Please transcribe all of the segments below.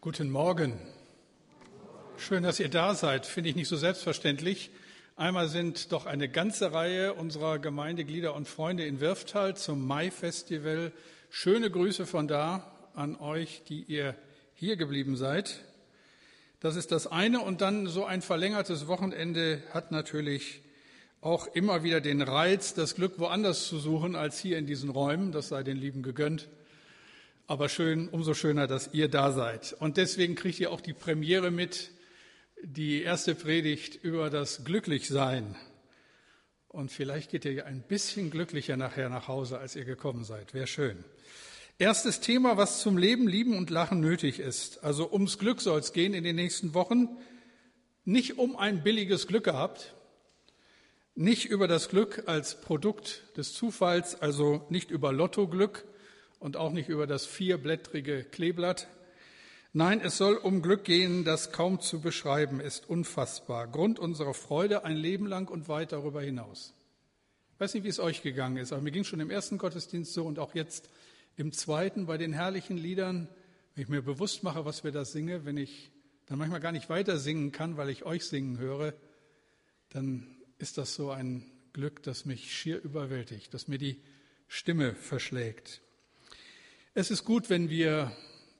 Guten Morgen. Schön, dass ihr da seid. Finde ich nicht so selbstverständlich. Einmal sind doch eine ganze Reihe unserer Gemeindeglieder und Freunde in Wirftal zum Mai-Festival. Schöne Grüße von da an euch, die ihr hier geblieben seid. Das ist das eine. Und dann so ein verlängertes Wochenende hat natürlich auch immer wieder den Reiz, das Glück woanders zu suchen als hier in diesen Räumen. Das sei den Lieben gegönnt. Aber schön, umso schöner, dass ihr da seid. Und deswegen kriegt ihr auch die Premiere mit, die erste Predigt über das Glücklichsein. Und vielleicht geht ihr ja ein bisschen glücklicher nachher nach Hause, als ihr gekommen seid. Wäre schön. Erstes Thema, was zum Leben, Lieben und Lachen nötig ist. Also ums Glück soll es gehen in den nächsten Wochen. Nicht um ein billiges Glück gehabt, nicht über das Glück als Produkt des Zufalls, also nicht über Lottoglück, und auch nicht über das vierblättrige Kleeblatt. Nein, es soll um Glück gehen, das kaum zu beschreiben ist, unfassbar. Grund unserer Freude ein Leben lang und weit darüber hinaus. Ich weiß nicht, wie es euch gegangen ist, aber mir ging schon im ersten Gottesdienst so und auch jetzt im zweiten bei den herrlichen Liedern, wenn ich mir bewusst mache, was wir da singen, wenn ich dann manchmal gar nicht weiter singen kann, weil ich euch singen höre, dann ist das so ein Glück, das mich schier überwältigt, das mir die Stimme verschlägt. Es ist gut, wenn wir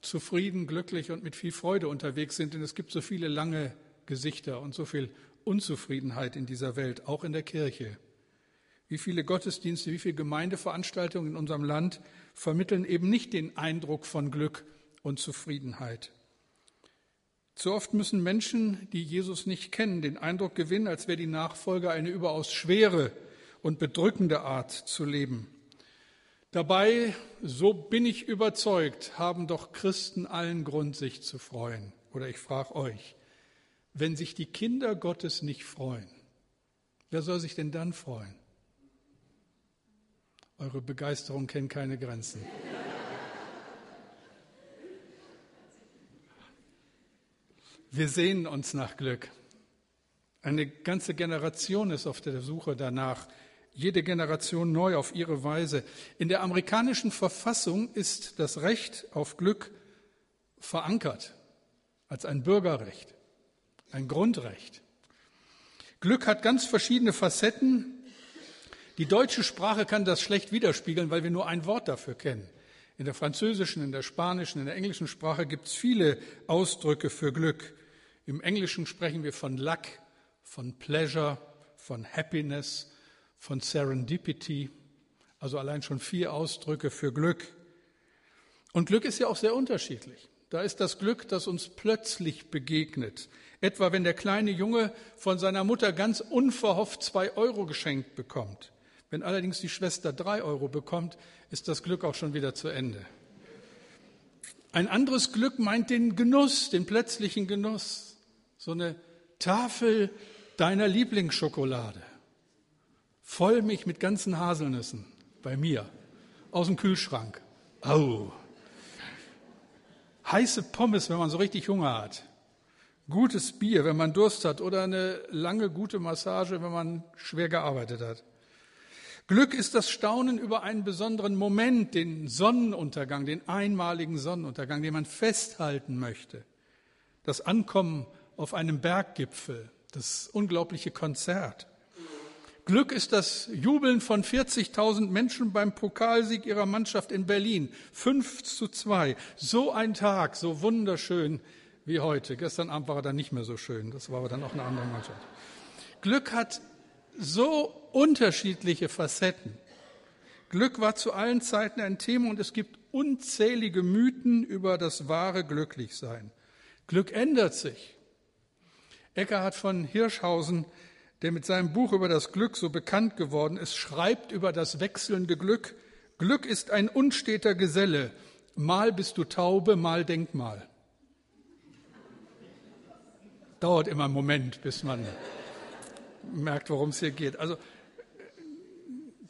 zufrieden, glücklich und mit viel Freude unterwegs sind, denn es gibt so viele lange Gesichter und so viel Unzufriedenheit in dieser Welt, auch in der Kirche. Wie viele Gottesdienste, wie viele Gemeindeveranstaltungen in unserem Land vermitteln eben nicht den Eindruck von Glück und Zufriedenheit. Zu oft müssen Menschen, die Jesus nicht kennen, den Eindruck gewinnen, als wäre die Nachfolge eine überaus schwere und bedrückende Art zu leben. Dabei, so bin ich überzeugt, haben doch Christen allen Grund, sich zu freuen. Oder ich frage euch, wenn sich die Kinder Gottes nicht freuen, wer soll sich denn dann freuen? Eure Begeisterung kennt keine Grenzen. Wir sehnen uns nach Glück. Eine ganze Generation ist auf der Suche danach jede Generation neu auf ihre Weise. In der amerikanischen Verfassung ist das Recht auf Glück verankert als ein Bürgerrecht, ein Grundrecht. Glück hat ganz verschiedene Facetten. Die deutsche Sprache kann das schlecht widerspiegeln, weil wir nur ein Wort dafür kennen. In der französischen, in der spanischen, in der englischen Sprache gibt es viele Ausdrücke für Glück. Im Englischen sprechen wir von Luck, von Pleasure, von Happiness, von Serendipity, also allein schon vier Ausdrücke für Glück. Und Glück ist ja auch sehr unterschiedlich. Da ist das Glück, das uns plötzlich begegnet. Etwa wenn der kleine Junge von seiner Mutter ganz unverhofft zwei Euro geschenkt bekommt. Wenn allerdings die Schwester drei Euro bekommt, ist das Glück auch schon wieder zu Ende. Ein anderes Glück meint den Genuss, den plötzlichen Genuss. So eine Tafel deiner Lieblingsschokolade. Vollmilch mit ganzen Haselnüssen bei mir aus dem Kühlschrank. Au. Heiße Pommes, wenn man so richtig Hunger hat. Gutes Bier, wenn man Durst hat. Oder eine lange, gute Massage, wenn man schwer gearbeitet hat. Glück ist das Staunen über einen besonderen Moment, den Sonnenuntergang, den einmaligen Sonnenuntergang, den man festhalten möchte. Das Ankommen auf einem Berggipfel, das unglaubliche Konzert. Glück ist das Jubeln von 40.000 Menschen beim Pokalsieg ihrer Mannschaft in Berlin. 5 zu 2. So ein Tag, so wunderschön wie heute. Gestern Abend war er dann nicht mehr so schön. Das war aber dann auch eine andere Mannschaft. Glück hat so unterschiedliche Facetten. Glück war zu allen Zeiten ein Thema und es gibt unzählige Mythen über das wahre Glücklichsein. Glück ändert sich. Eckhard von Hirschhausen der mit seinem Buch über das Glück so bekannt geworden ist, schreibt über das wechselnde Glück. Glück ist ein unsteter Geselle. Mal bist du Taube, mal Denkmal. Dauert immer einen Moment, bis man merkt, worum es hier geht. Also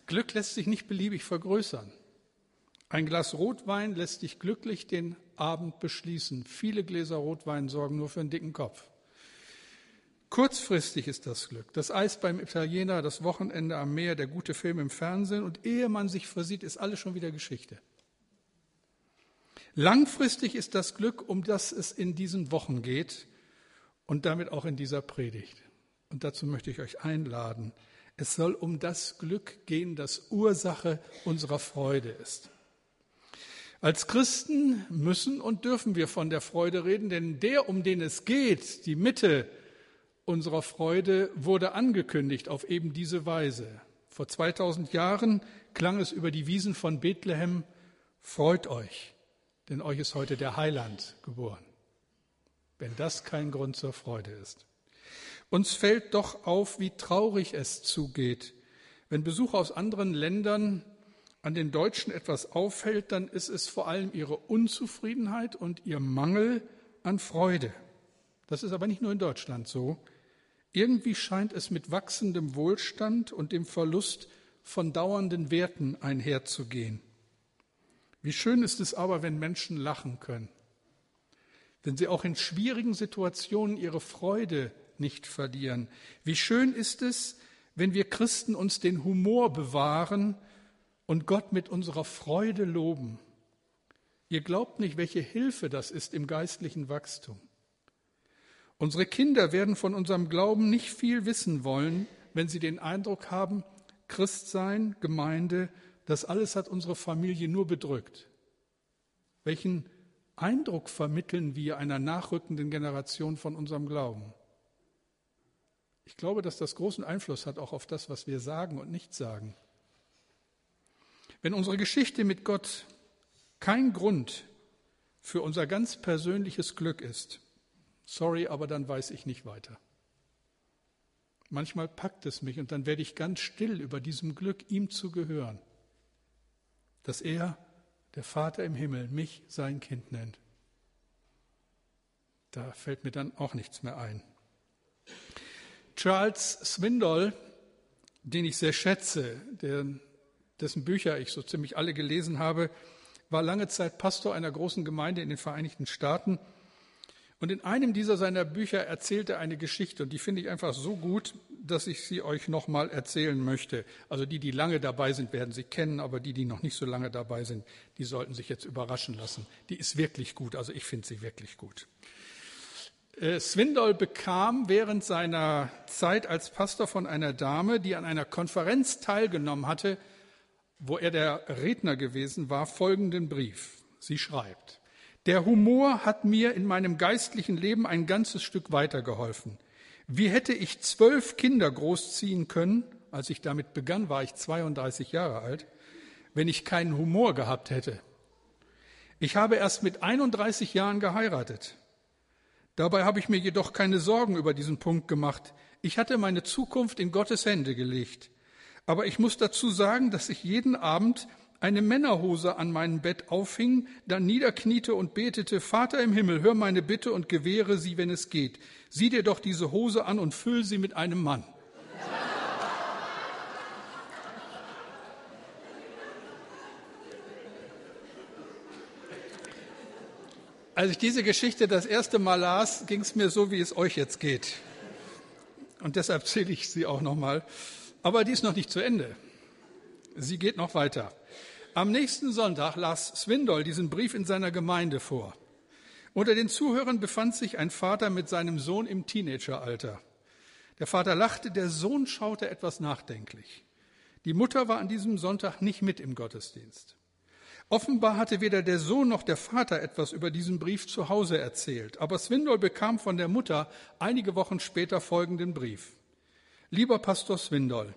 Glück lässt sich nicht beliebig vergrößern. Ein Glas Rotwein lässt dich glücklich den Abend beschließen. Viele Gläser Rotwein sorgen nur für einen dicken Kopf. Kurzfristig ist das Glück. Das Eis beim Italiener, das Wochenende am Meer, der gute Film im Fernsehen und ehe man sich versieht, ist alles schon wieder Geschichte. Langfristig ist das Glück, um das es in diesen Wochen geht und damit auch in dieser Predigt. Und dazu möchte ich euch einladen. Es soll um das Glück gehen, das Ursache unserer Freude ist. Als Christen müssen und dürfen wir von der Freude reden, denn der, um den es geht, die Mitte unserer Freude, wurde angekündigt auf eben diese Weise. Vor 2000 Jahren klang es über die Wiesen von Bethlehem, freut euch, denn euch ist heute der Heiland geboren. Wenn das kein Grund zur Freude ist. Uns fällt doch auf, wie traurig es zugeht. Wenn Besucher aus anderen Ländern an den Deutschen etwas auffällt, dann ist es vor allem ihre Unzufriedenheit und ihr Mangel an Freude. Das ist aber nicht nur in Deutschland so. Irgendwie scheint es mit wachsendem Wohlstand und dem Verlust von dauernden Werten einherzugehen. Wie schön ist es aber, wenn Menschen lachen können, wenn sie auch in schwierigen Situationen ihre Freude nicht verlieren. Wie schön ist es, wenn wir Christen uns den Humor bewahren und Gott mit unserer Freude loben. Ihr glaubt nicht, welche Hilfe das ist im geistlichen Wachstum. Unsere Kinder werden von unserem Glauben nicht viel wissen wollen, wenn sie den Eindruck haben, Christsein, Gemeinde, das alles hat unsere Familie nur bedrückt. Welchen Eindruck vermitteln wir einer nachrückenden Generation von unserem Glauben? Ich glaube, dass das großen Einfluss hat auch auf das, was wir sagen und nicht sagen. Wenn unsere Geschichte mit Gott kein Grund für unser ganz persönliches Glück ist, sorry, aber dann weiß ich nicht weiter. Manchmal packt es mich und dann werde ich ganz still über diesem Glück, ihm zu gehören, dass er, der Vater im Himmel, mich sein Kind nennt. Da fällt mir dann auch nichts mehr ein. Charles Swindoll, den ich sehr schätze, dessen Bücher ich so ziemlich alle gelesen habe, war lange Zeit Pastor einer großen Gemeinde in den Vereinigten Staaten. Und in einem dieser seiner Bücher erzählt er eine Geschichte und die finde ich einfach so gut, dass ich sie euch nochmal erzählen möchte. Also die, die lange dabei sind, werden sie kennen, aber die, die noch nicht so lange dabei sind, die sollten sich jetzt überraschen lassen. Die ist wirklich gut, also ich finde sie wirklich gut. Äh, Swindoll bekam während seiner Zeit als Pastor von einer Dame, die an einer Konferenz teilgenommen hatte, wo er der Redner gewesen war, folgenden Brief. Sie schreibt, der Humor hat mir in meinem geistlichen Leben ein ganzes Stück weitergeholfen. Wie hätte ich zwölf Kinder großziehen können, als ich damit begann, war ich 32 Jahre alt, wenn ich keinen Humor gehabt hätte. Ich habe erst mit 31 Jahren geheiratet. Dabei habe ich mir jedoch keine Sorgen über diesen Punkt gemacht. Ich hatte meine Zukunft in Gottes Hände gelegt. Aber ich muss dazu sagen, dass ich jeden Abend eine Männerhose an meinem Bett aufhing, dann niederkniete und betete, Vater im Himmel, hör meine Bitte und gewähre sie, wenn es geht. Sieh dir doch diese Hose an und füll sie mit einem Mann. Als ich diese Geschichte das erste Mal las, ging es mir so, wie es euch jetzt geht. Und deshalb zähle ich sie auch nochmal. Aber die ist noch nicht zu Ende. Sie geht noch weiter. Am nächsten Sonntag las Swindoll diesen Brief in seiner Gemeinde vor. Unter den Zuhörern befand sich ein Vater mit seinem Sohn im Teenageralter. Der Vater lachte, der Sohn schaute etwas nachdenklich. Die Mutter war an diesem Sonntag nicht mit im Gottesdienst. Offenbar hatte weder der Sohn noch der Vater etwas über diesen Brief zu Hause erzählt, aber Swindoll bekam von der Mutter einige Wochen später folgenden Brief. Lieber Pastor Swindoll,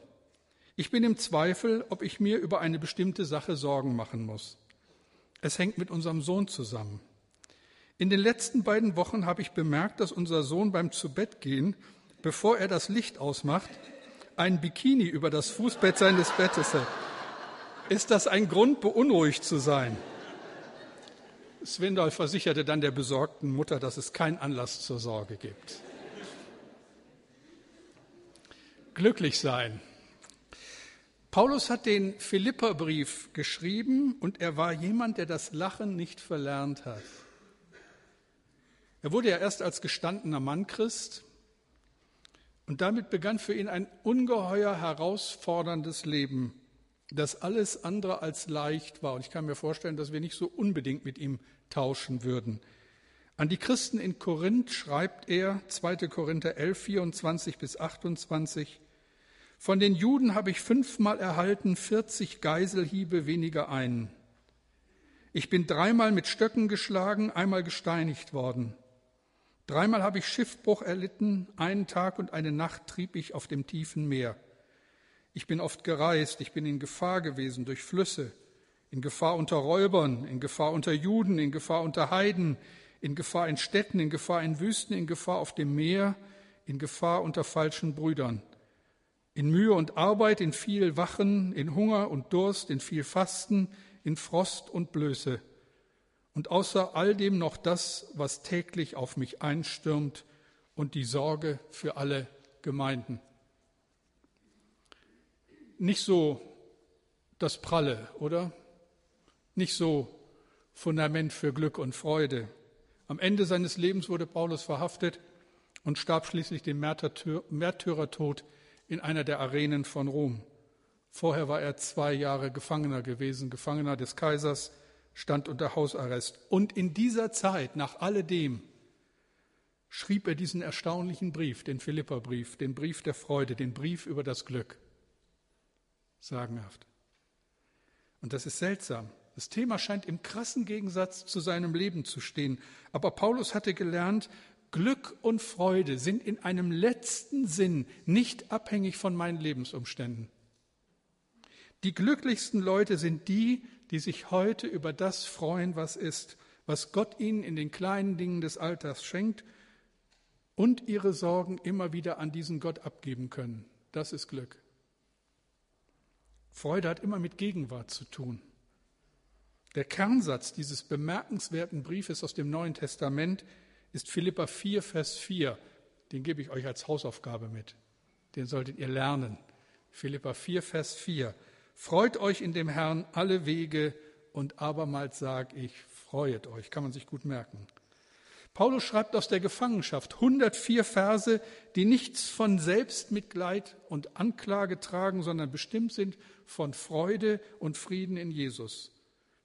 ich bin im Zweifel, ob ich mir über eine bestimmte Sache Sorgen machen muss. Es hängt mit unserem Sohn zusammen. In den letzten beiden Wochen habe ich bemerkt, dass unser Sohn beim Zubettgehen, bevor er das Licht ausmacht, ein Bikini über das Fußbett seines Bettes hat. Ist das ein Grund, beunruhigt zu sein? Swindoll versicherte dann der besorgten Mutter, dass es keinen Anlass zur Sorge gibt. glücklich sein. Paulus hat den Philipperbrief geschrieben und er war jemand, der das Lachen nicht verlernt hat. Er wurde ja erst als gestandener Mann Christ und damit begann für ihn ein ungeheuer herausforderndes Leben, das alles andere als leicht war. Und ich kann mir vorstellen, dass wir nicht so unbedingt mit ihm tauschen würden. An die Christen in Korinth schreibt er, 2. Korinther 11, 24 bis 28, Von den Juden habe ich fünfmal erhalten, 40 Geiselhiebe weniger einen. Ich bin dreimal mit Stöcken geschlagen, einmal gesteinigt worden. Dreimal habe ich Schiffbruch erlitten, einen Tag und eine Nacht trieb ich auf dem tiefen Meer. Ich bin oft gereist, ich bin in Gefahr gewesen durch Flüsse, in Gefahr unter Räubern, in Gefahr unter Juden, in Gefahr unter Heiden, in Gefahr in Städten, in Gefahr in Wüsten, in Gefahr auf dem Meer, in Gefahr unter falschen Brüdern, in Mühe und Arbeit, in viel Wachen, in Hunger und Durst, in viel Fasten, in Frost und Blöße. Und außer all dem noch das, was täglich auf mich einstürmt und die Sorge für alle Gemeinden nicht so das Pralle, oder? Nicht so Fundament für Glück und Freude. Am Ende seines Lebens wurde Paulus verhaftet und starb schließlich den Märtyrertod in einer der Arenen von Rom. Vorher war er zwei Jahre Gefangener gewesen, Gefangener des Kaisers, stand unter Hausarrest. Und in dieser Zeit, nach alledem, schrieb er diesen erstaunlichen Brief, den Philipperbrief, den Brief der Freude, den Brief über das Glück sagenhaft. Und das ist seltsam. Das Thema scheint im krassen Gegensatz zu seinem Leben zu stehen. Aber Paulus hatte gelernt, Glück und Freude sind in einem letzten Sinn nicht abhängig von meinen Lebensumständen. Die glücklichsten Leute sind die, die sich heute über das freuen, was ist, was Gott ihnen in den kleinen Dingen des Alltags schenkt und ihre Sorgen immer wieder an diesen Gott abgeben können. Das ist Glück. Freude hat immer mit Gegenwart zu tun. Der Kernsatz dieses bemerkenswerten Briefes aus dem Neuen Testament ist Philippa 4, Vers 4. Den gebe ich euch als Hausaufgabe mit. Den solltet ihr lernen. Philippa 4, Vers 4. Freut euch in dem Herrn alle Wege und abermals sage ich, freuet euch. Kann man sich gut merken. Paulus schreibt aus der Gefangenschaft 104 Verse, die nichts von Selbstmitleid und Anklage tragen, sondern bestimmt sind von Freude und Frieden in Jesus.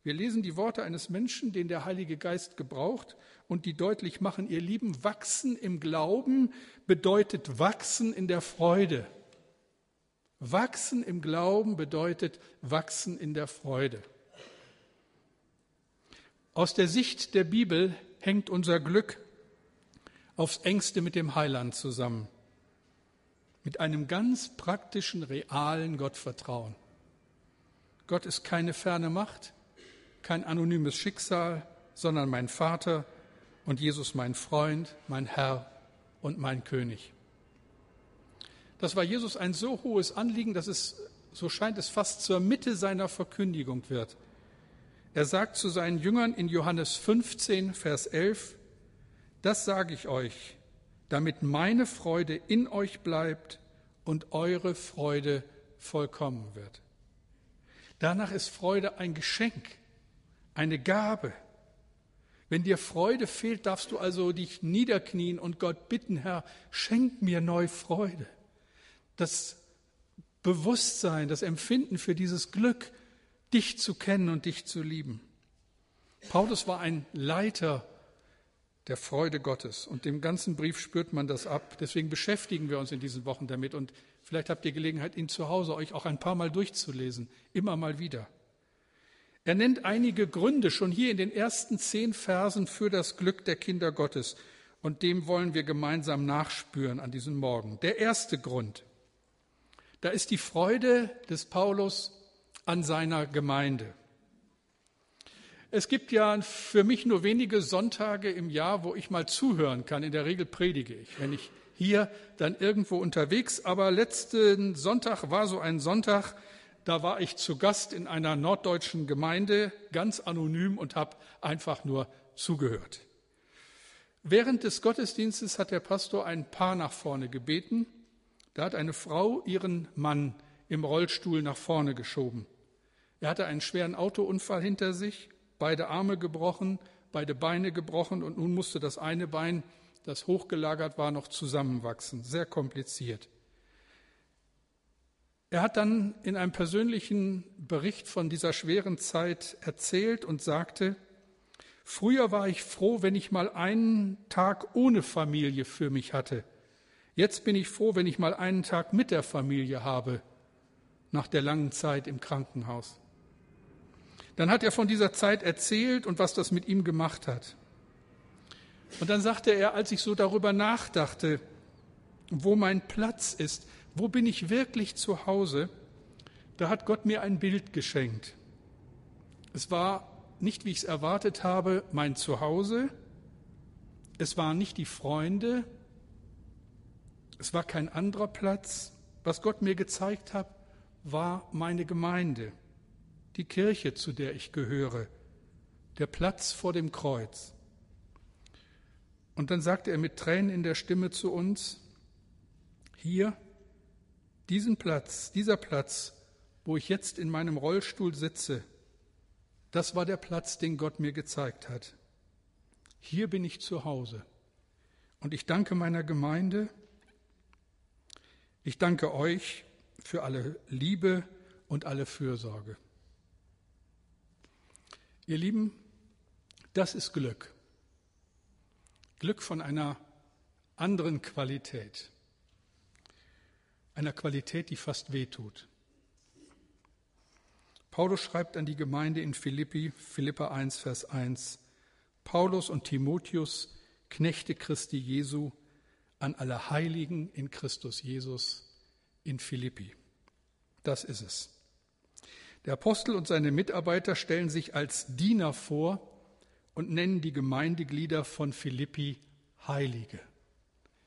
Wir lesen die Worte eines Menschen, den der Heilige Geist gebraucht und die deutlich machen, ihr Lieben, wachsen im Glauben bedeutet wachsen in der Freude. Wachsen im Glauben bedeutet wachsen in der Freude. Aus der Sicht der Bibel hängt unser Glück aufs engste mit dem Heiland zusammen, mit einem ganz praktischen, realen Gottvertrauen. Gott ist keine ferne Macht, kein anonymes Schicksal, sondern mein Vater und Jesus mein Freund, mein Herr und mein König. Das war Jesus ein so hohes Anliegen, dass es, so scheint es, fast zur Mitte seiner Verkündigung wird. Er sagt zu seinen Jüngern in Johannes 15, Vers 11, das sage ich euch, damit meine Freude in euch bleibt und eure Freude vollkommen wird. Danach ist Freude ein Geschenk, eine Gabe. Wenn dir Freude fehlt, darfst du also dich niederknien und Gott bitten, Herr, schenk mir neu Freude. Das Bewusstsein, das Empfinden für dieses Glück, dich zu kennen und dich zu lieben. Paulus war ein Leiter der Freude Gottes und dem ganzen Brief spürt man das ab. Deswegen beschäftigen wir uns in diesen Wochen damit und vielleicht habt ihr Gelegenheit, ihn zu Hause euch auch ein paar Mal durchzulesen, immer mal wieder. Er nennt einige Gründe schon hier in den ersten zehn Versen für das Glück der Kinder Gottes und dem wollen wir gemeinsam nachspüren an diesem Morgen. Der erste Grund, da ist die Freude des Paulus an seiner Gemeinde. Es gibt ja für mich nur wenige Sonntage im Jahr, wo ich mal zuhören kann. In der Regel predige ich, wenn ich hier dann irgendwo unterwegs. Aber letzten Sonntag war so ein Sonntag, da war ich zu Gast in einer norddeutschen Gemeinde, ganz anonym und habe einfach nur zugehört. Während des Gottesdienstes hat der Pastor ein Paar nach vorne gebeten. Da hat eine Frau ihren Mann im Rollstuhl nach vorne geschoben. Er hatte einen schweren Autounfall hinter sich, beide Arme gebrochen, beide Beine gebrochen und nun musste das eine Bein, das hochgelagert war, noch zusammenwachsen. Sehr kompliziert. Er hat dann in einem persönlichen Bericht von dieser schweren Zeit erzählt und sagte, Früher war ich froh, wenn ich mal einen Tag ohne Familie für mich hatte. Jetzt bin ich froh, wenn ich mal einen Tag mit der Familie habe, nach der langen Zeit im Krankenhaus. Dann hat er von dieser Zeit erzählt und was das mit ihm gemacht hat. Und dann sagte er, als ich so darüber nachdachte, wo mein Platz ist, wo bin ich wirklich zu Hause, da hat Gott mir ein Bild geschenkt. Es war nicht, wie ich es erwartet habe, mein Zuhause, es waren nicht die Freunde, es war kein anderer Platz. Was Gott mir gezeigt hat, war meine Gemeinde, die Kirche, zu der ich gehöre, der Platz vor dem Kreuz. Und dann sagte er mit Tränen in der Stimme zu uns, hier, diesen Platz, dieser Platz, wo ich jetzt in meinem Rollstuhl sitze, das war der Platz, den Gott mir gezeigt hat. Hier bin ich zu Hause. Und ich danke meiner Gemeinde, ich danke euch für alle Liebe und alle Fürsorge. Ihr Lieben, das ist Glück. Glück von einer anderen Qualität, einer Qualität, die fast wehtut. Paulus schreibt an die Gemeinde in Philippi, Philippa 1, Vers 1, Paulus und Timotheus, Knechte Christi Jesu, an alle Heiligen in Christus Jesus in Philippi. Das ist es. Der Apostel und seine Mitarbeiter stellen sich als Diener vor, und nennen die Gemeindeglieder von Philippi Heilige.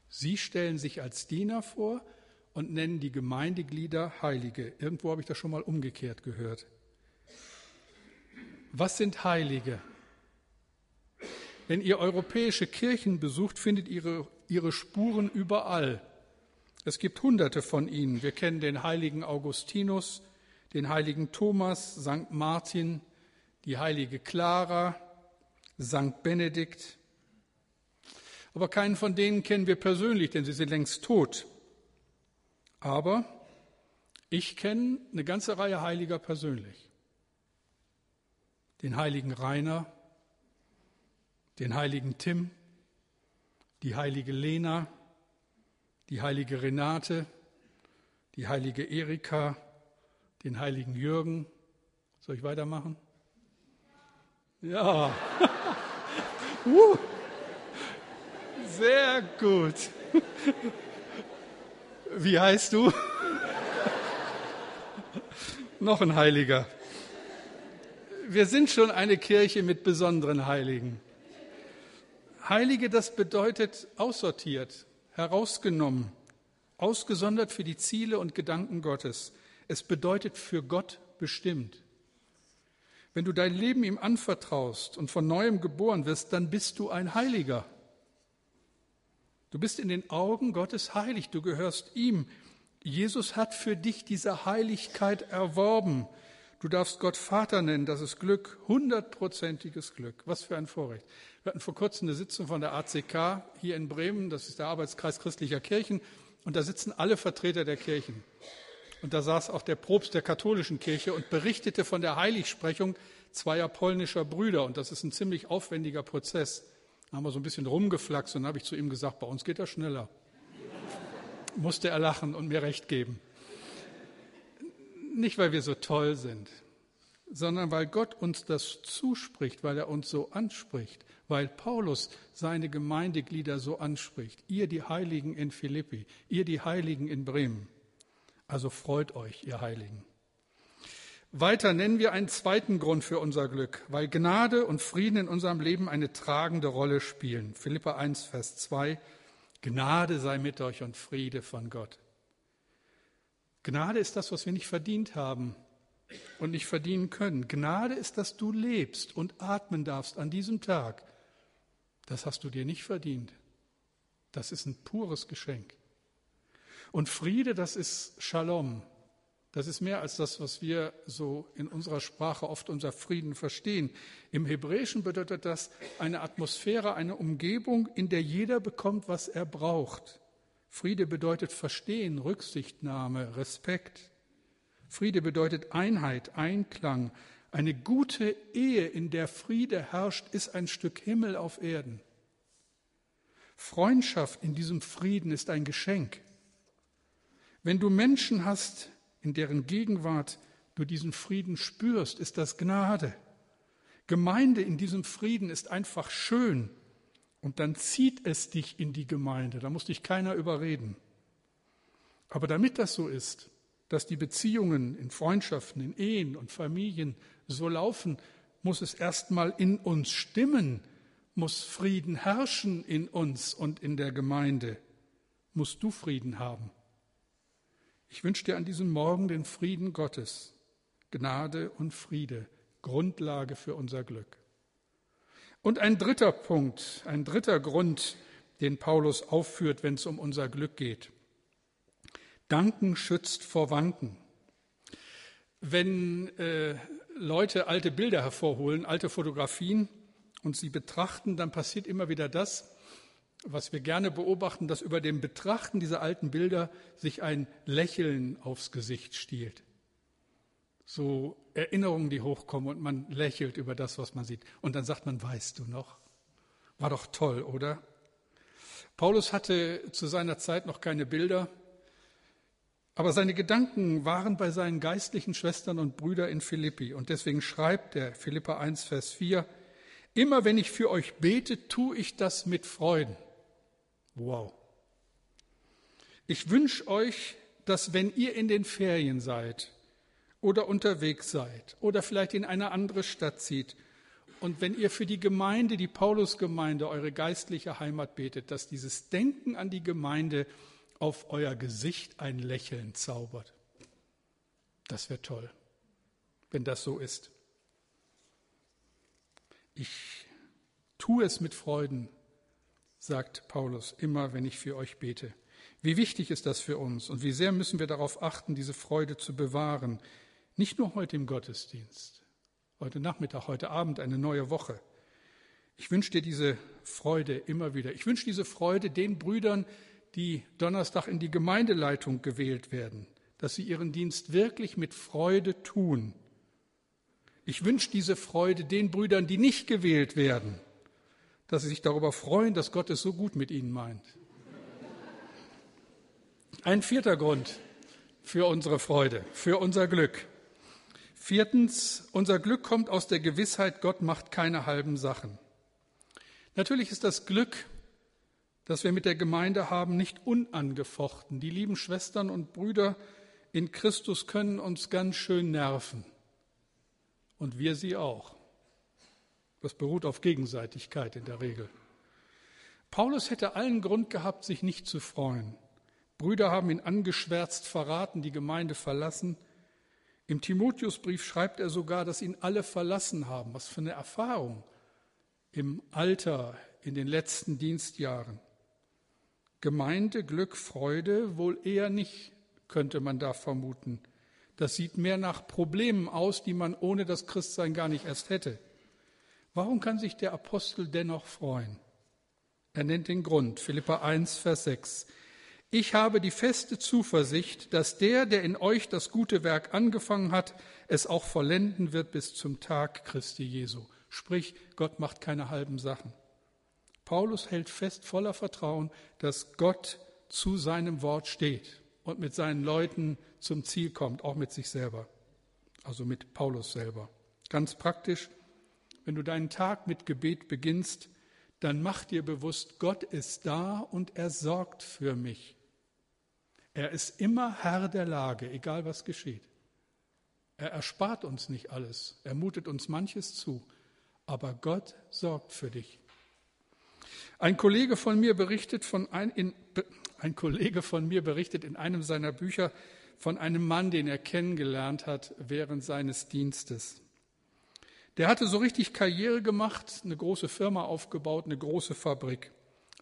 Sie stellen sich als Diener vor und nennen die Gemeindeglieder Heilige. Irgendwo habe ich das schon mal umgekehrt gehört. Was sind Heilige? Wenn ihr europäische Kirchen besucht, findet ihr ihre Spuren überall. Es gibt hunderte von ihnen. Wir kennen den heiligen Augustinus, den heiligen Thomas, St. Martin, die heilige Clara, Sankt Benedikt. Aber keinen von denen kennen wir persönlich, denn sie sind längst tot. Aber ich kenne eine ganze Reihe Heiliger persönlich. Den heiligen Rainer, den heiligen Tim, die heilige Lena, die heilige Renate, die heilige Erika, den heiligen Jürgen. Soll ich weitermachen? Ja. Uh, sehr gut. Wie heißt du? Noch ein Heiliger. Wir sind schon eine Kirche mit besonderen Heiligen. Heilige, das bedeutet aussortiert, herausgenommen, ausgesondert für die Ziele und Gedanken Gottes. Es bedeutet für Gott bestimmt. Wenn du dein Leben ihm anvertraust und von neuem geboren wirst, dann bist du ein Heiliger. Du bist in den Augen Gottes heilig, du gehörst ihm. Jesus hat für dich diese Heiligkeit erworben. Du darfst Gott Vater nennen, das ist Glück, hundertprozentiges Glück. Was für ein Vorrecht. Wir hatten vor kurzem eine Sitzung von der ACK hier in Bremen, das ist der Arbeitskreis christlicher Kirchen, und da sitzen alle Vertreter der Kirchen. Und da saß auch der Propst der katholischen Kirche und berichtete von der Heiligsprechung zweier polnischer Brüder. Und das ist ein ziemlich aufwendiger Prozess. Da haben wir so ein bisschen rumgeflaxt und habe ich zu ihm gesagt, bei uns geht das schneller. Musste er lachen und mir recht geben. Nicht, weil wir so toll sind, sondern weil Gott uns das zuspricht, weil er uns so anspricht, weil Paulus seine Gemeindeglieder so anspricht. Ihr die Heiligen in Philippi, ihr die Heiligen in Bremen. Also freut euch, ihr Heiligen. Weiter nennen wir einen zweiten Grund für unser Glück, weil Gnade und Frieden in unserem Leben eine tragende Rolle spielen. Philippa 1, Vers 2. Gnade sei mit euch und Friede von Gott. Gnade ist das, was wir nicht verdient haben und nicht verdienen können. Gnade ist, dass du lebst und atmen darfst an diesem Tag. Das hast du dir nicht verdient. Das ist ein pures Geschenk. Und Friede, das ist Shalom. Das ist mehr als das, was wir so in unserer Sprache oft unser Frieden verstehen. Im Hebräischen bedeutet das eine Atmosphäre, eine Umgebung, in der jeder bekommt, was er braucht. Friede bedeutet Verstehen, Rücksichtnahme, Respekt. Friede bedeutet Einheit, Einklang, Eine gute Ehe, in der Friede herrscht, ist ein Stück Himmel auf Erden. Freundschaft in diesem Frieden ist ein Geschenk. Wenn du Menschen hast, in deren Gegenwart du diesen Frieden spürst, ist das Gnade. Gemeinde in diesem Frieden ist einfach schön und dann zieht es dich in die Gemeinde, da muss dich keiner überreden. Aber damit das so ist, dass die Beziehungen in Freundschaften, in Ehen und Familien so laufen, muss es erstmal in uns stimmen, muss Frieden herrschen in uns und in der Gemeinde, musst du Frieden haben. Ich wünsche dir an diesem Morgen den Frieden Gottes, Gnade und Friede, Grundlage für unser Glück. Und ein dritter Punkt, ein dritter Grund, den Paulus aufführt, wenn es um unser Glück geht. Danken schützt vor Wanken. Wenn äh, Leute alte Bilder hervorholen, alte Fotografien und sie betrachten, dann passiert immer wieder das, was wir gerne beobachten, dass über dem Betrachten dieser alten Bilder sich ein Lächeln aufs Gesicht stiehlt. So Erinnerungen, die hochkommen und man lächelt über das, was man sieht. Und dann sagt man, weißt du noch? War doch toll, oder? Paulus hatte zu seiner Zeit noch keine Bilder, aber seine Gedanken waren bei seinen geistlichen Schwestern und Brüdern in Philippi. Und deswegen schreibt er Philippa 1, Vers 4, Immer wenn ich für euch bete, tue ich das mit Freuden. Wow. Ich wünsche euch, dass wenn ihr in den Ferien seid oder unterwegs seid oder vielleicht in eine andere Stadt zieht und wenn ihr für die Gemeinde, die Paulusgemeinde, eure geistliche Heimat betet, dass dieses Denken an die Gemeinde auf euer Gesicht ein Lächeln zaubert. Das wäre toll, wenn das so ist. Ich tue es mit Freuden, sagt Paulus, immer wenn ich für euch bete. Wie wichtig ist das für uns und wie sehr müssen wir darauf achten, diese Freude zu bewahren. Nicht nur heute im Gottesdienst, heute Nachmittag, heute Abend, eine neue Woche. Ich wünsche dir diese Freude immer wieder. Ich wünsche diese Freude den Brüdern, die Donnerstag in die Gemeindeleitung gewählt werden, dass sie ihren Dienst wirklich mit Freude tun. Ich wünsche diese Freude den Brüdern, die nicht gewählt werden, dass sie sich darüber freuen, dass Gott es so gut mit ihnen meint. Ein vierter Grund für unsere Freude, für unser Glück. Viertens, unser Glück kommt aus der Gewissheit, Gott macht keine halben Sachen. Natürlich ist das Glück, das wir mit der Gemeinde haben, nicht unangefochten. Die lieben Schwestern und Brüder in Christus können uns ganz schön nerven. Und wir sie auch. Das beruht auf Gegenseitigkeit in der Regel. Paulus hätte allen Grund gehabt, sich nicht zu freuen. Brüder haben ihn angeschwärzt, verraten, die Gemeinde verlassen. Im Timotheusbrief schreibt er sogar, dass ihn alle verlassen haben. Was für eine Erfahrung im Alter, in den letzten Dienstjahren. Gemeinde, Glück, Freude wohl eher nicht, könnte man da vermuten. Das sieht mehr nach Problemen aus, die man ohne das Christsein gar nicht erst hätte. Warum kann sich der Apostel dennoch freuen? Er nennt den Grund, Philippa 1, Vers 6. Ich habe die feste Zuversicht, dass der, der in euch das gute Werk angefangen hat, es auch vollenden wird bis zum Tag Christi Jesu. Sprich, Gott macht keine halben Sachen. Paulus hält fest voller Vertrauen, dass Gott zu seinem Wort steht und mit seinen Leuten zum Ziel kommt, auch mit sich selber, also mit Paulus selber. Ganz praktisch, wenn du deinen Tag mit Gebet beginnst, dann mach dir bewusst, Gott ist da und er sorgt für mich. Er ist immer Herr der Lage, egal was geschieht. Er erspart uns nicht alles, er mutet uns manches zu, aber Gott sorgt für dich. Ein Kollege von mir berichtet von ein, in, ein Kollege von mir berichtet in einem seiner Bücher von einem Mann, den er kennengelernt hat während seines Dienstes. Der hatte so richtig Karriere gemacht, eine große Firma aufgebaut, eine große Fabrik.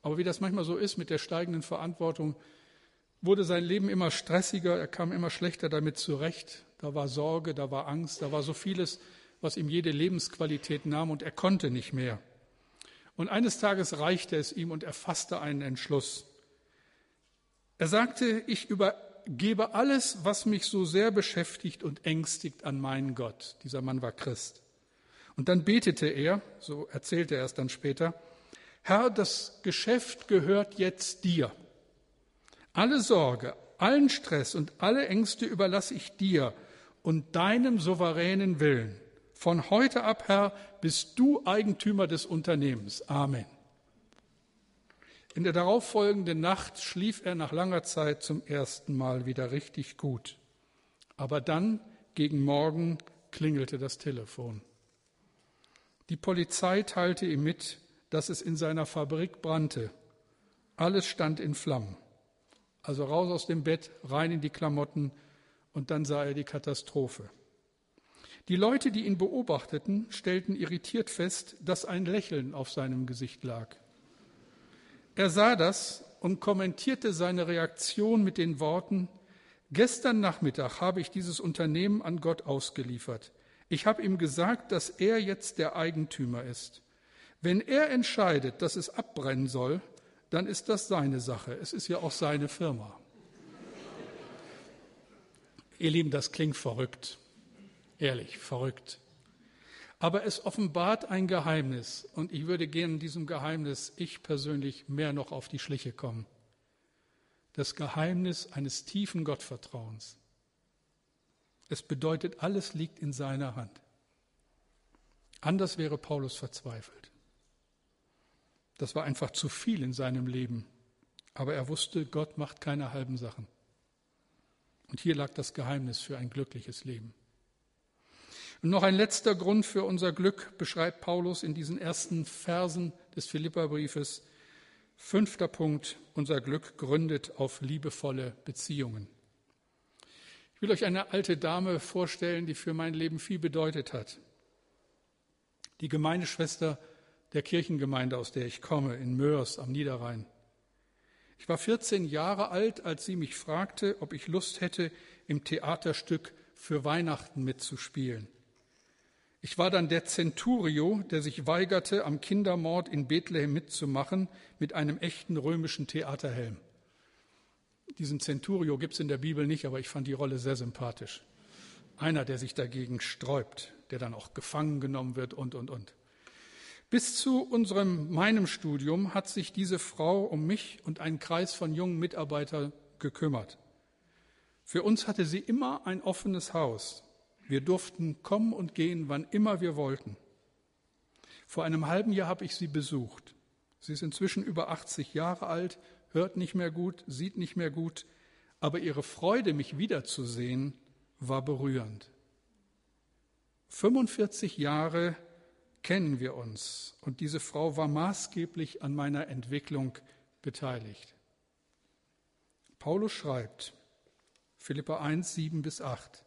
Aber wie das manchmal so ist mit der steigenden Verantwortung, wurde sein Leben immer stressiger, er kam immer schlechter damit zurecht. Da war Sorge, da war Angst, da war so vieles, was ihm jede Lebensqualität nahm und er konnte nicht mehr. Und eines Tages reichte es ihm und er fasste einen Entschluss. Er sagte, ich, über, gebe alles, was mich so sehr beschäftigt und ängstigt, an meinen Gott. Dieser Mann war Christ. Und dann betete er, so erzählte er es dann später, Herr, das Geschäft gehört jetzt dir. Alle Sorge, allen Stress und alle Ängste überlasse ich dir und deinem souveränen Willen. Von heute ab, Herr, bist du Eigentümer des Unternehmens. Amen. In der darauffolgenden Nacht schlief er nach langer Zeit zum ersten Mal wieder richtig gut. Aber dann, gegen Morgen, klingelte das Telefon. Die Polizei teilte ihm mit, dass es in seiner Fabrik brannte. Alles stand in Flammen. Also raus aus dem Bett, rein in die Klamotten und dann sah er die Katastrophe. Die Leute, die ihn beobachteten, stellten irritiert fest, dass ein Lächeln auf seinem Gesicht lag. Er sah das und kommentierte seine Reaktion mit den Worten, Gestern Nachmittag habe ich dieses Unternehmen an Gott ausgeliefert. Ich habe ihm gesagt, dass er jetzt der Eigentümer ist. Wenn er entscheidet, dass es abbrennen soll, dann ist das seine Sache. Es ist ja auch seine Firma. Ihr Lieben, das klingt verrückt. Ehrlich, verrückt. Aber es offenbart ein Geheimnis und ich würde gerne diesem Geheimnis, ich persönlich, mehr noch auf die Schliche kommen. Das Geheimnis eines tiefen Gottvertrauens. Es bedeutet, alles liegt in seiner Hand. Anders wäre Paulus verzweifelt. Das war einfach zu viel in seinem Leben. Aber er wusste, Gott macht keine halben Sachen. Und hier lag das Geheimnis für ein glückliches Leben. Und noch ein letzter Grund für unser Glück beschreibt Paulus in diesen ersten Versen des Philipperbriefes. Fünfter Punkt, unser Glück gründet auf liebevolle Beziehungen. Ich will euch eine alte Dame vorstellen, die für mein Leben viel bedeutet hat. Die Gemeindeschwester der Kirchengemeinde, aus der ich komme, in Mörs am Niederrhein. Ich war 14 Jahre alt, als sie mich fragte, ob ich Lust hätte, im Theaterstück für Weihnachten mitzuspielen. Ich war dann der Centurio, der sich weigerte, am Kindermord in Bethlehem mitzumachen, mit einem echten römischen Theaterhelm. Diesen Centurio gibt es in der Bibel nicht, aber ich fand die Rolle sehr sympathisch. Einer, der sich dagegen sträubt, der dann auch gefangen genommen wird und, und, und. Bis zu unserem, meinem Studium hat sich diese Frau um mich und einen Kreis von jungen Mitarbeitern gekümmert. Für uns hatte sie immer ein offenes Haus. Wir durften kommen und gehen, wann immer wir wollten. Vor einem halben Jahr habe ich sie besucht. Sie ist inzwischen über 80 Jahre alt, hört nicht mehr gut, sieht nicht mehr gut, aber ihre Freude, mich wiederzusehen, war berührend. 45 Jahre kennen wir uns und diese Frau war maßgeblich an meiner Entwicklung beteiligt. Paulus schreibt, Philippa 1, 7 bis 8.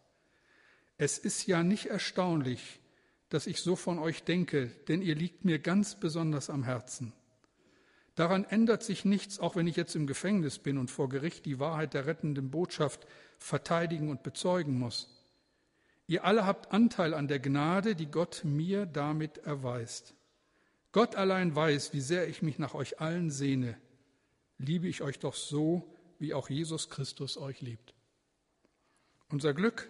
Es ist ja nicht erstaunlich, dass ich so von euch denke, denn ihr liegt mir ganz besonders am Herzen. Daran ändert sich nichts, auch wenn ich jetzt im Gefängnis bin und vor Gericht die Wahrheit der rettenden Botschaft verteidigen und bezeugen muss. Ihr alle habt Anteil an der Gnade, die Gott mir damit erweist. Gott allein weiß, wie sehr ich mich nach euch allen sehne. Liebe ich euch doch so, wie auch Jesus Christus euch liebt. Unser Glück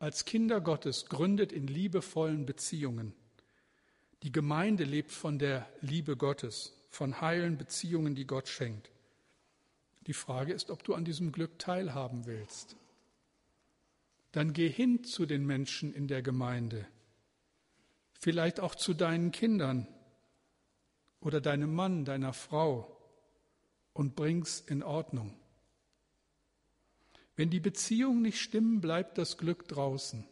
als Kinder Gottes gründet in liebevollen Beziehungen. Die Gemeinde lebt von der Liebe Gottes, von heilen Beziehungen, die Gott schenkt. Die Frage ist, ob du an diesem Glück teilhaben willst. Dann geh hin zu den Menschen in der Gemeinde, vielleicht auch zu deinen Kindern oder deinem Mann, deiner Frau und bring's in Ordnung. Wenn die Beziehungen nicht stimmen, bleibt das Glück draußen.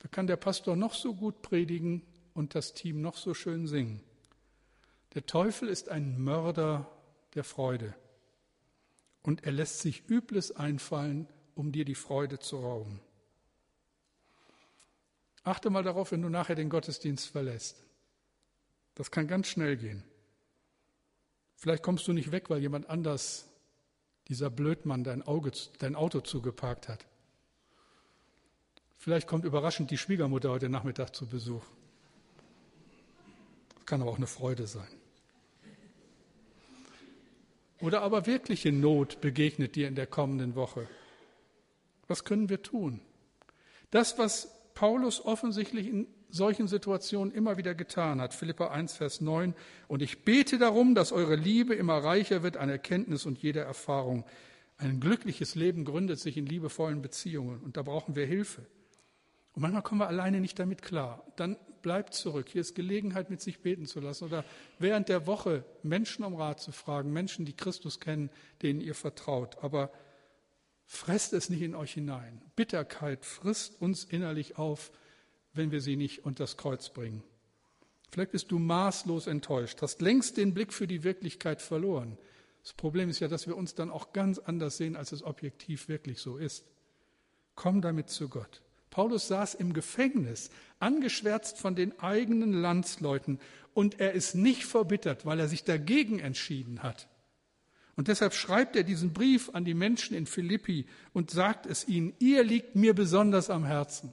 Da kann der Pastor noch so gut predigen und das Team noch so schön singen. Der Teufel ist ein Mörder der Freude und er lässt sich Übles einfallen, um dir die Freude zu rauben. Achte mal darauf, wenn du nachher den Gottesdienst verlässt. Das kann ganz schnell gehen. Vielleicht kommst du nicht weg, weil jemand anders dieser Blödmann dein, Auge, dein Auto zugeparkt hat. Vielleicht kommt überraschend die Schwiegermutter heute Nachmittag zu Besuch. Kann aber auch eine Freude sein. Oder aber wirkliche Not begegnet dir in der kommenden Woche. Was können wir tun? Das, was Paulus offensichtlich in solchen Situationen immer wieder getan hat. Philippa 1, Vers 9. Und ich bete darum, dass eure Liebe immer reicher wird an Erkenntnis und jeder Erfahrung. Ein glückliches Leben gründet sich in liebevollen Beziehungen und da brauchen wir Hilfe. Und manchmal kommen wir alleine nicht damit klar. Dann bleibt zurück. Hier ist Gelegenheit, mit sich beten zu lassen oder während der Woche Menschen um Rat zu fragen, Menschen, die Christus kennen, denen ihr vertraut. Aber fresst es nicht in euch hinein. Bitterkeit frisst uns innerlich auf, wenn wir sie nicht unter das Kreuz bringen. Vielleicht bist du maßlos enttäuscht, hast längst den Blick für die Wirklichkeit verloren. Das Problem ist ja, dass wir uns dann auch ganz anders sehen, als es objektiv wirklich so ist. Komm damit zu Gott. Paulus saß im Gefängnis, angeschwärzt von den eigenen Landsleuten, und er ist nicht verbittert, weil er sich dagegen entschieden hat. Und deshalb schreibt er diesen Brief an die Menschen in Philippi und sagt es ihnen, ihr liegt mir besonders am Herzen.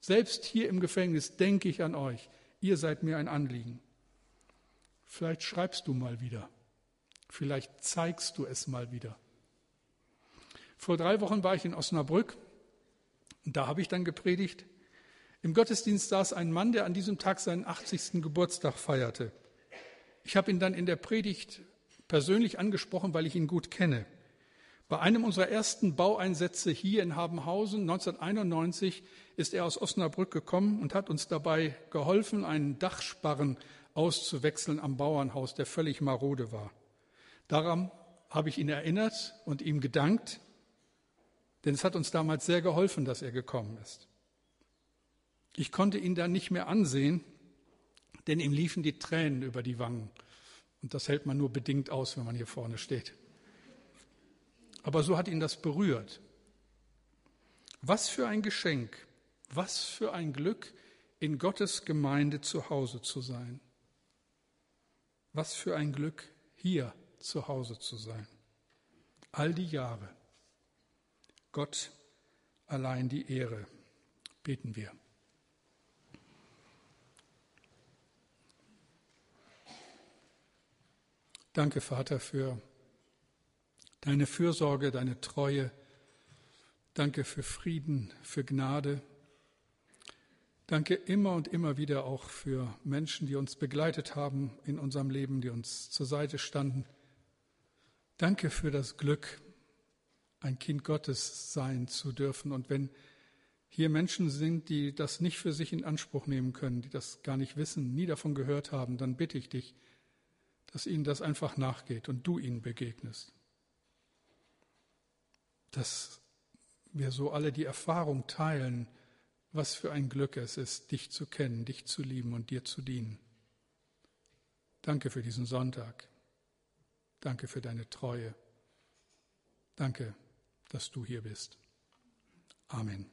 Selbst hier im Gefängnis denke ich an euch. Ihr seid mir ein Anliegen. Vielleicht schreibst du mal wieder. Vielleicht zeigst du es mal wieder. Vor drei Wochen war ich in Osnabrück und da habe ich dann gepredigt. Im Gottesdienst saß ein Mann, der an diesem Tag seinen 80. Geburtstag feierte. Ich habe ihn dann in der Predigt persönlich angesprochen, weil ich ihn gut kenne. Bei einem unserer ersten Baueinsätze hier in Habenhausen 1991 ist er aus Osnabrück gekommen und hat uns dabei geholfen, einen Dachsparren auszuwechseln am Bauernhaus, der völlig marode war. Daran habe ich ihn erinnert und ihm gedankt, denn es hat uns damals sehr geholfen, dass er gekommen ist. Ich konnte ihn dann nicht mehr ansehen, denn ihm liefen die Tränen über die Wangen. Und das hält man nur bedingt aus, wenn man hier vorne steht. Aber so hat ihn das berührt. Was für ein Geschenk, was für ein Glück, in Gottes Gemeinde zu Hause zu sein. Was für ein Glück, hier zu Hause zu sein. All die Jahre. Gott allein die Ehre. Beten wir. Danke, Vater, für deine Fürsorge, deine Treue. Danke für Frieden, für Gnade. Danke immer und immer wieder auch für Menschen, die uns begleitet haben in unserem Leben, die uns zur Seite standen. Danke für das Glück, ein Kind Gottes sein zu dürfen. Und wenn hier Menschen sind, die das nicht für sich in Anspruch nehmen können, die das gar nicht wissen, nie davon gehört haben, dann bitte ich dich, dass ihnen das einfach nachgeht und du ihnen begegnest dass wir so alle die Erfahrung teilen, was für ein Glück es ist, dich zu kennen, dich zu lieben und dir zu dienen. Danke für diesen Sonntag. Danke für deine Treue. Danke, dass du hier bist. Amen.